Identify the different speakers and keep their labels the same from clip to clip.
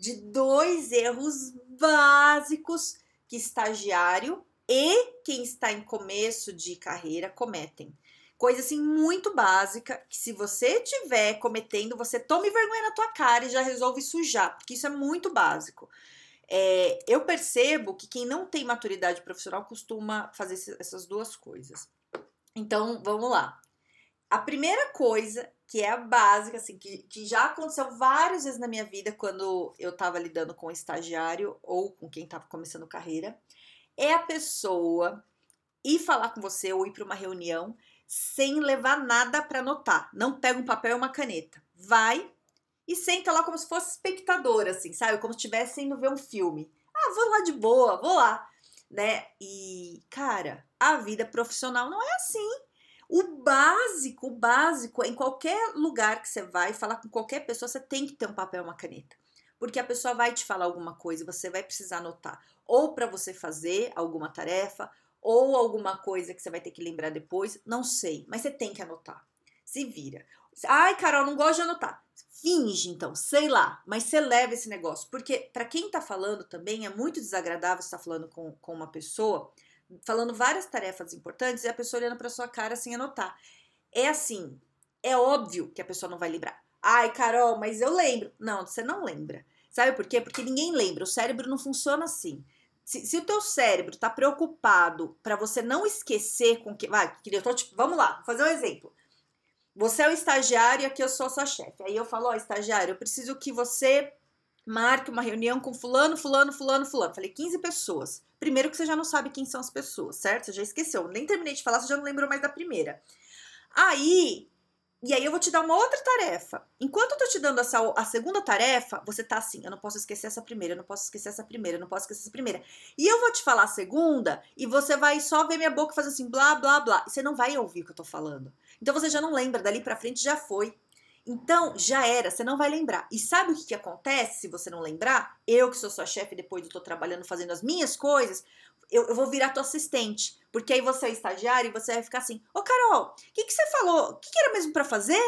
Speaker 1: de dois erros básicos que estagiário e quem está em começo de carreira cometem. Coisa assim muito básica que se você tiver cometendo, você tome vergonha na tua cara e já resolve sujar, porque isso é muito básico. É, eu percebo que quem não tem maturidade profissional costuma fazer essas duas coisas. Então, vamos lá. A primeira coisa que é a básica, assim, que, que já aconteceu várias vezes na minha vida quando eu estava lidando com um estagiário ou com quem estava começando carreira, é a pessoa ir falar com você ou ir para uma reunião sem levar nada para anotar. Não pega um papel e uma caneta. Vai e senta lá como se fosse espectadora, assim, sabe? Como se estivesse indo ver um filme. Ah, vou lá de boa, vou lá, né? E, cara, a vida profissional não é assim. O básico, o básico, em qualquer lugar que você vai falar com qualquer pessoa, você tem que ter um papel e uma caneta. Porque a pessoa vai te falar alguma coisa você vai precisar anotar. Ou para você fazer alguma tarefa, ou alguma coisa que você vai ter que lembrar depois, não sei, mas você tem que anotar. Se vira. Ai, Carol, não gosto de anotar. Finge então, sei lá, mas você leva esse negócio. Porque para quem tá falando também é muito desagradável estar tá falando com, com uma pessoa falando várias tarefas importantes e a pessoa olhando para sua cara sem anotar. É assim, é óbvio que a pessoa não vai lembrar. Ai, Carol, mas eu lembro. Não, você não lembra. Sabe por quê? Porque ninguém lembra. O cérebro não funciona assim. Se, se o teu cérebro está preocupado para você não esquecer com que. Vai, queria, tipo, vamos lá, vou fazer um exemplo. Você é o estagiário e aqui eu sou a sua chefe. Aí eu falo, ó, oh, estagiário, eu preciso que você marque uma reunião com fulano, fulano, fulano, fulano. Falei 15 pessoas. Primeiro que você já não sabe quem são as pessoas, certo? Você já esqueceu. Nem terminei de falar, você já não lembrou mais da primeira. Aí, e aí eu vou te dar uma outra tarefa. Enquanto eu tô te dando essa, a segunda tarefa, você tá assim, eu não posso esquecer essa primeira, eu não posso esquecer essa primeira, eu não posso esquecer essa primeira. E eu vou te falar a segunda, e você vai só ver minha boca fazer assim, blá, blá, blá. E você não vai ouvir o que eu tô falando. Então você já não lembra, dali pra frente já foi. Então, já era, você não vai lembrar. E sabe o que, que acontece se você não lembrar? Eu, que sou sua chefe, depois eu tô trabalhando, fazendo as minhas coisas, eu, eu, vou virar tua assistente. Porque aí você é estagiário e você vai ficar assim: Ô Carol, o que, que você falou? O que, que era mesmo para fazer?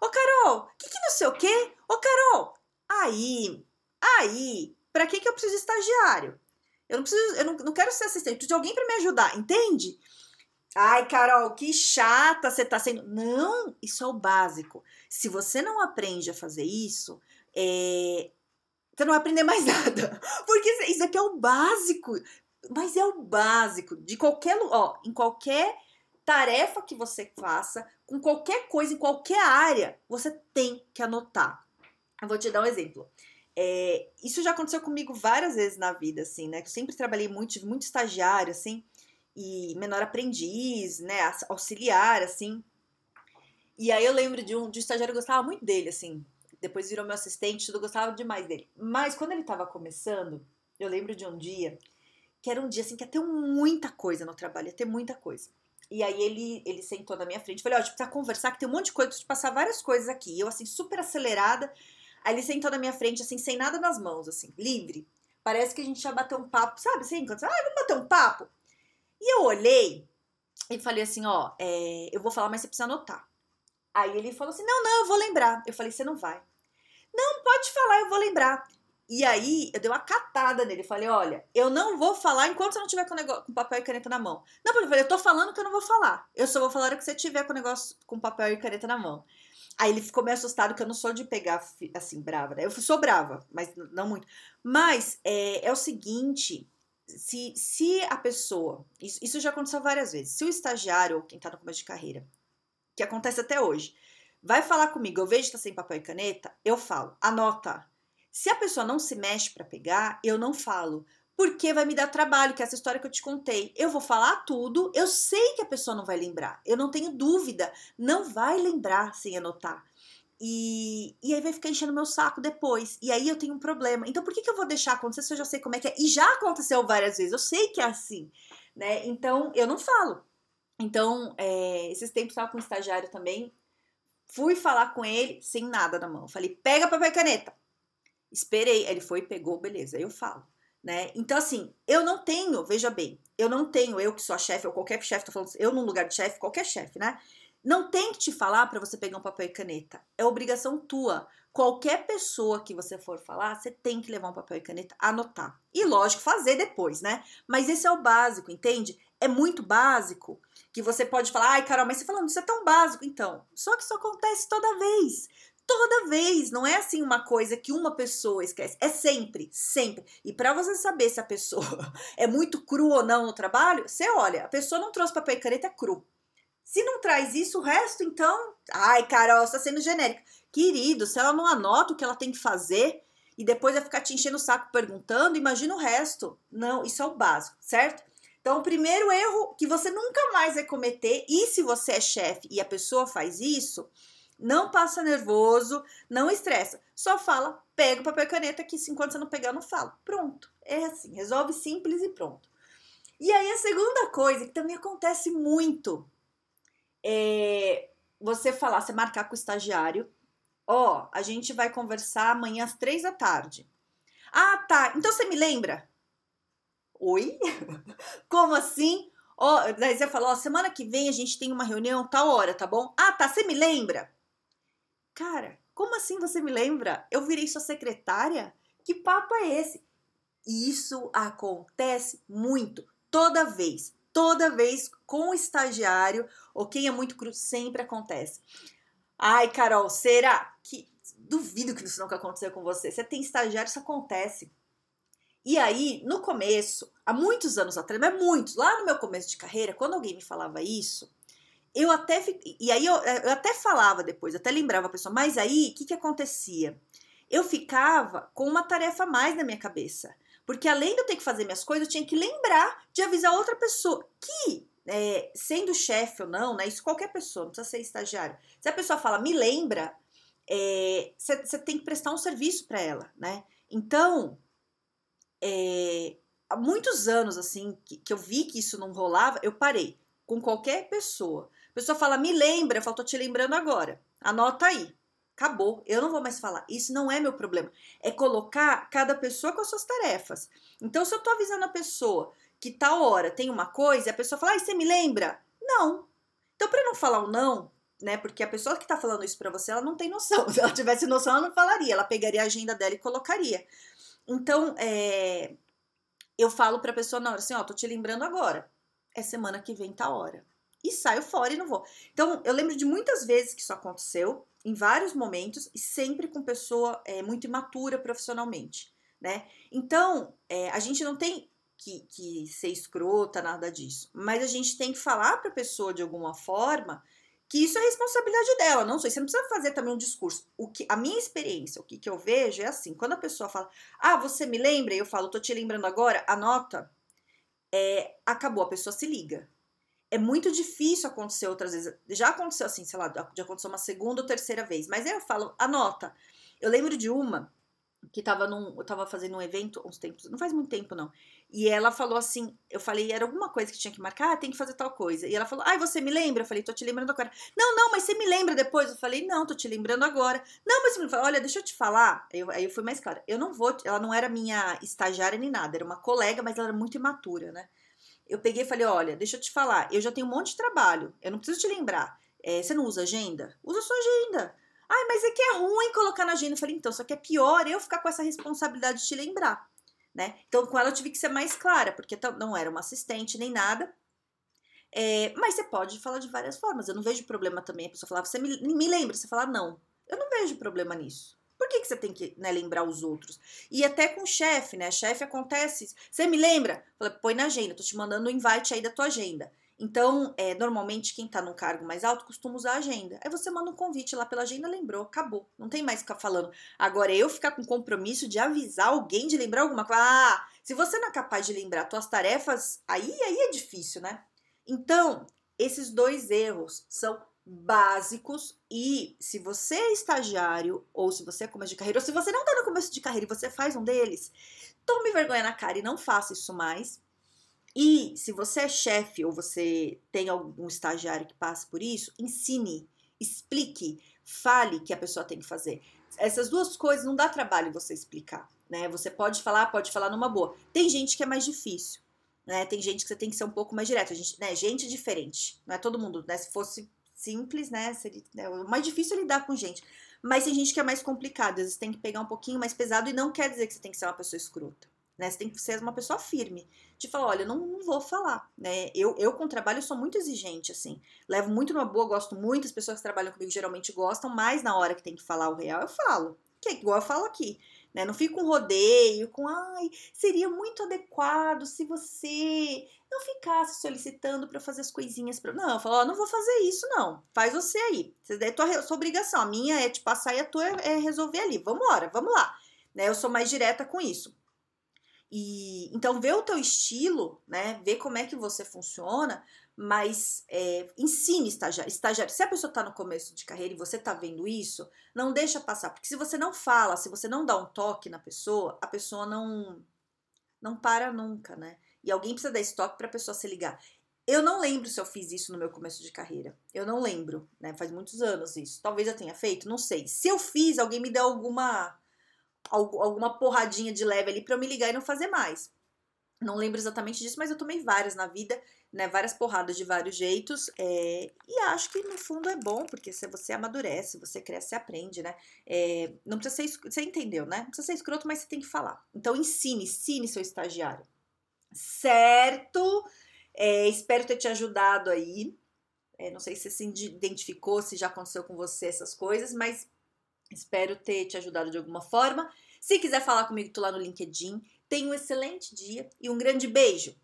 Speaker 1: Ô Carol, o que, que não sei o quê? Ô Carol, aí, aí, pra que, que eu preciso de estagiário? Eu não preciso, eu não, não quero ser assistente, preciso de alguém para me ajudar, entende? Ai, Carol, que chata você tá sendo. Não, isso é o básico. Se você não aprende a fazer isso, é... você não vai aprender mais nada. Porque isso aqui é o básico. Mas é o básico de qualquer, ó, em qualquer tarefa que você faça, com qualquer coisa, em qualquer área, você tem que anotar. Eu vou te dar um exemplo. É, isso já aconteceu comigo várias vezes na vida, assim, né? Eu sempre trabalhei muito, tive muito estagiário, assim e menor aprendiz, né, auxiliar, assim. E aí eu lembro de um, de um estagiário que gostava muito dele, assim. Depois virou meu assistente, tudo gostava demais dele. Mas quando ele estava começando, eu lembro de um dia que era um dia assim que ia ter muita coisa no trabalho, ia ter muita coisa. E aí ele, ele sentou na minha frente, falei, ó, a gente precisa conversar, que tem um monte de coisa, preciso te passar várias coisas aqui. Eu, assim, super acelerada. Aí ele sentou na minha frente, assim, sem nada nas mãos, assim, livre. Parece que a gente ia bater um papo, sabe? Assim, quando você, ah, vamos bater um papo? E eu olhei e falei assim: ó, é, eu vou falar, mas você precisa anotar. Aí ele falou assim: não, não, eu vou lembrar. Eu falei: você não vai. Não, pode falar, eu vou lembrar. E aí eu dei uma catada nele. Falei: olha, eu não vou falar enquanto você não tiver com, negócio, com papel e caneta na mão. Não, porque eu falei: eu tô falando que eu não vou falar. Eu só vou falar o que você tiver com negócio com papel e caneta na mão. Aí ele ficou meio assustado que eu não sou de pegar assim, brava, né? Eu sou brava, mas não muito. Mas é, é o seguinte: se, se a pessoa, isso, isso já aconteceu várias vezes, se o estagiário ou quem está no começo de carreira, que acontece até hoje, vai falar comigo, eu vejo que está sem papel e caneta, eu falo, anota. Se a pessoa não se mexe para pegar, eu não falo, porque vai me dar trabalho, que é essa história que eu te contei. Eu vou falar tudo, eu sei que a pessoa não vai lembrar, eu não tenho dúvida, não vai lembrar sem anotar. E, e aí vai ficar enchendo meu saco depois. E aí eu tenho um problema. Então por que, que eu vou deixar acontecer se eu já sei como é que é? E já aconteceu várias vezes, eu sei que é assim, né? Então eu não falo. Então, é, esses tempos estava com um estagiário também. Fui falar com ele sem nada na mão. Falei, pega papel e caneta. Esperei. Ele foi pegou, beleza, eu falo. Né? Então, assim, eu não tenho, veja bem, eu não tenho, eu que sou a chefe, ou qualquer chefe, tô falando, eu num lugar de chefe, qualquer chefe, né? Não tem que te falar para você pegar um papel e caneta. É obrigação tua. Qualquer pessoa que você for falar, você tem que levar um papel e caneta, anotar. E lógico, fazer depois, né? Mas esse é o básico, entende? É muito básico que você pode falar, ai, Carol, mas você falando isso é tão básico. Então, só que isso acontece toda vez toda vez. Não é assim uma coisa que uma pessoa esquece. É sempre, sempre. E para você saber se a pessoa é muito cru ou não no trabalho, você olha, a pessoa não trouxe papel e caneta é cru. Se não traz isso, o resto, então. Ai, Carol, está sendo genérica. Querido, se ela não anota o que ela tem que fazer e depois vai ficar te enchendo o saco perguntando, imagina o resto. Não, isso é o básico, certo? Então, o primeiro erro que você nunca mais vai cometer, e se você é chefe e a pessoa faz isso, não passa nervoso, não estressa. Só fala, pega o papel e caneta, que enquanto você não pegar, eu não falo. Pronto. É assim, resolve simples e pronto. E aí, a segunda coisa, que também acontece muito, é você falar, você marcar com o estagiário, ó, oh, a gente vai conversar amanhã às três da tarde. Ah, tá. Então você me lembra? Oi? Como assim? Ó, oh, daí você falou, oh, semana que vem a gente tem uma reunião tal hora, tá bom? Ah, tá. Você me lembra? Cara, como assim você me lembra? Eu virei sua secretária? Que papo é esse? Isso acontece muito, toda vez. Toda vez com o estagiário, quem é muito cru, sempre acontece. Ai, Carol, será que. Duvido que isso nunca aconteceu com você. Você tem estagiário, isso acontece. E aí, no começo, há muitos anos atrás, mas muitos, lá no meu começo de carreira, quando alguém me falava isso, eu até e aí eu, eu, até falava depois, até lembrava a pessoa, mas aí o que, que acontecia? Eu ficava com uma tarefa a mais na minha cabeça. Porque além de eu ter que fazer minhas coisas, eu tinha que lembrar de avisar outra pessoa que, é, sendo chefe ou não, né? Isso qualquer pessoa, não precisa ser estagiário. Se a pessoa fala, me lembra, você é, tem que prestar um serviço para ela, né? Então, é, há muitos anos, assim, que, que eu vi que isso não rolava, eu parei com qualquer pessoa pessoa fala, me lembra, eu falo, tô te lembrando agora. Anota aí. Acabou, eu não vou mais falar. Isso não é meu problema. É colocar cada pessoa com as suas tarefas. Então, se eu tô avisando a pessoa que tal hora tem uma coisa, a pessoa fala, ah, você me lembra? Não. Então, para não falar o não, né? Porque a pessoa que tá falando isso para você, ela não tem noção. Se ela tivesse noção, ela não falaria. Ela pegaria a agenda dela e colocaria. Então, é, eu falo pra pessoa na hora assim, ó, tô te lembrando agora. É semana que vem, tá hora e saio fora e não vou. Então, eu lembro de muitas vezes que isso aconteceu, em vários momentos, e sempre com pessoa é, muito imatura profissionalmente, né? Então, é, a gente não tem que, que ser escrota, nada disso, mas a gente tem que falar para a pessoa de alguma forma que isso é responsabilidade dela, não sei, você não precisa fazer também um discurso. O que a minha experiência, o que, que eu vejo é assim, quando a pessoa fala: "Ah, você me lembra?" eu falo: "Tô te lembrando agora", anota. É, acabou, a pessoa se liga é muito difícil acontecer outras vezes. Já aconteceu assim, sei lá, já aconteceu uma segunda ou terceira vez. Mas aí eu falo, anota. Eu lembro de uma que tava num, eu tava fazendo um evento uns tempos, não faz muito tempo não. E ela falou assim, eu falei, era alguma coisa que tinha que marcar, ah, tem que fazer tal coisa. E ela falou, ai, você me lembra? Eu falei, tô te lembrando agora. Não, não, mas você me lembra depois? Eu falei, não, tô te lembrando agora. Não, mas você me fala, olha, deixa eu te falar. Eu, aí eu fui mais clara, eu não vou, ela não era minha estagiária nem nada, era uma colega, mas ela era muito imatura, né? Eu peguei e falei: olha, deixa eu te falar, eu já tenho um monte de trabalho, eu não preciso te lembrar. É, você não usa agenda? Usa sua agenda. Ai, mas é que é ruim colocar na agenda. Eu falei, então, só que é pior eu ficar com essa responsabilidade de te lembrar. Né? Então, com ela eu tive que ser mais clara, porque não era uma assistente nem nada. É, mas você pode falar de várias formas. Eu não vejo problema também a pessoa falar, você me, me lembra, você falar não. Eu não vejo problema nisso. Por que, que você tem que né, lembrar os outros? E até com chefe, né? Chefe acontece. Você me lembra? Fala, põe na agenda, tô te mandando o um invite aí da tua agenda. Então, é, normalmente, quem tá num cargo mais alto costuma usar a agenda. Aí você manda um convite lá pela agenda, lembrou, acabou. Não tem mais ficar falando. Agora, eu ficar com compromisso de avisar alguém de lembrar alguma coisa. Ah, se você não é capaz de lembrar suas tarefas, aí, aí é difícil, né? Então, esses dois erros são básicos e se você é estagiário ou se você é começo de carreira ou se você não está no começo de carreira e você faz um deles, tome vergonha na cara e não faça isso mais. E se você é chefe ou você tem algum estagiário que passe por isso, ensine, explique, fale que a pessoa tem que fazer. Essas duas coisas não dá trabalho você explicar, né? Você pode falar, pode falar numa boa. Tem gente que é mais difícil, né? Tem gente que você tem que ser um pouco mais direto. A gente, né? Gente diferente, não é todo mundo, né? Se fosse simples, né? Seria o mais difícil é lidar com gente. Mas tem gente que é mais complicado, às vezes tem que pegar um pouquinho mais pesado e não quer dizer que você tem que ser uma pessoa escrota. Né? Você tem que ser uma pessoa firme. De falar, olha, não, não vou falar. Né? Eu, eu, com trabalho, sou muito exigente, assim. Levo muito numa boa, gosto muito. As pessoas que trabalham comigo geralmente gostam, mas na hora que tem que falar o real, eu falo. Que é igual eu falo aqui. Né? Não fico com rodeio, com ai, seria muito adequado se você não ficasse solicitando para fazer as coisinhas para. Não, eu falo, não vou fazer isso, não. Faz você aí. É tua, sua obrigação. A minha é te passar e a tua é, é resolver ali. Vamos embora, vamos lá. Né? Eu sou mais direta com isso. E então vê o teu estilo, né? Vê como é que você funciona, mas é, ensine estagiário. estagiário. Se a pessoa está no começo de carreira e você está vendo isso, não deixa passar, porque se você não fala, se você não dá um toque na pessoa, a pessoa não não para nunca, né? E alguém precisa dar esse toque para a pessoa se ligar. Eu não lembro se eu fiz isso no meu começo de carreira. Eu não lembro, né? Faz muitos anos isso. Talvez eu tenha feito, não sei. Se eu fiz, alguém me deu alguma alguma porradinha de leve ali para eu me ligar e não fazer mais. Não lembro exatamente disso, mas eu tomei várias na vida, né? Várias porradas de vários jeitos. É, e acho que no fundo é bom, porque se você amadurece, você cresce, você aprende, né? É, não precisa ser. Você entendeu, né? Não precisa ser escroto, mas você tem que falar. Então ensine, ensine seu estagiário. Certo? É, espero ter te ajudado aí. É, não sei se você se identificou, se já aconteceu com você essas coisas, mas espero ter te ajudado de alguma forma. Se quiser falar comigo, tô lá no LinkedIn. Tenha um excelente dia e um grande beijo!